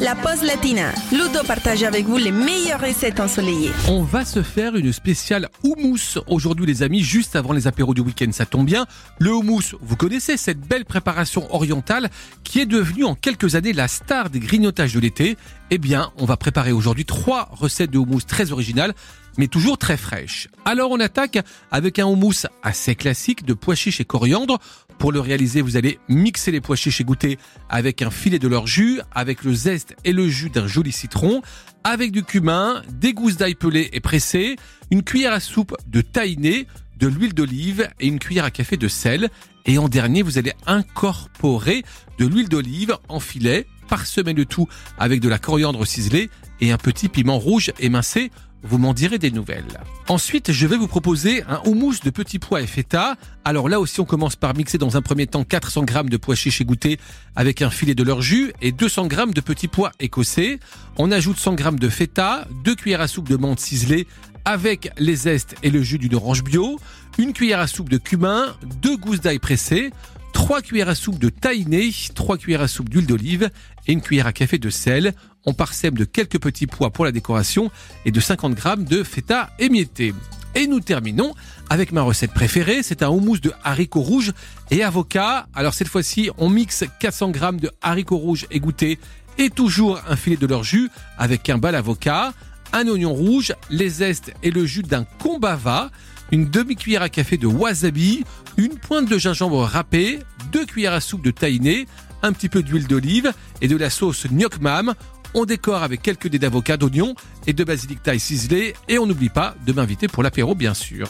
la pause latina. Ludo partage avec vous les meilleures recettes ensoleillées. On va se faire une spéciale houmous aujourd'hui les amis, juste avant les apéros du week-end, ça tombe bien. Le houmous, vous connaissez cette belle préparation orientale qui est devenue en quelques années la star des grignotages de l'été. Eh bien, on va préparer aujourd'hui trois recettes de houmous très originales mais toujours très fraîches. Alors on attaque avec un houmous assez classique de pois chiches et coriandre. Pour le réaliser, vous allez mixer les pois chiches goûter avec un filet de leur jus, avec le zeste et le jus d'un joli citron, avec du cumin, des gousses d'ail pelées et pressées, une cuillère à soupe de tahiné, de l'huile d'olive et une cuillère à café de sel. Et en dernier, vous allez incorporer de l'huile d'olive en filet, parsemer le tout avec de la coriandre ciselée et un petit piment rouge émincé vous m'en direz des nouvelles. Ensuite, je vais vous proposer un houmous de petits pois et feta. Alors là aussi, on commence par mixer dans un premier temps 400 g de pois chiches égouttés avec un filet de leur jus et 200 g de petits pois écossais. On ajoute 100 g de feta, 2 cuillères à soupe de menthe ciselée avec les zestes et le jus d'une orange bio, une cuillère à soupe de cumin, 2 gousses d'ail pressées, 3 cuillères à soupe de tahiné, 3 cuillères à soupe d'huile d'olive et une cuillère à café de sel. On parsème de quelques petits pois pour la décoration et de 50 g de feta émietté. Et nous terminons avec ma recette préférée, c'est un houmous de haricots rouges et avocat. Alors cette fois-ci, on mixe 400 g de haricots rouges égouttés et toujours un filet de leur jus avec un bal avocat, un oignon rouge, les zestes et le jus d'un combava, une demi-cuillère à café de wasabi, une pointe de gingembre râpé, deux cuillères à soupe de tahiné, un petit peu d'huile d'olive et de la sauce mam. On décore avec quelques dés d'avocat, d'oignon et de basilic thaï ciselé et on n'oublie pas de m'inviter pour l'apéro bien sûr.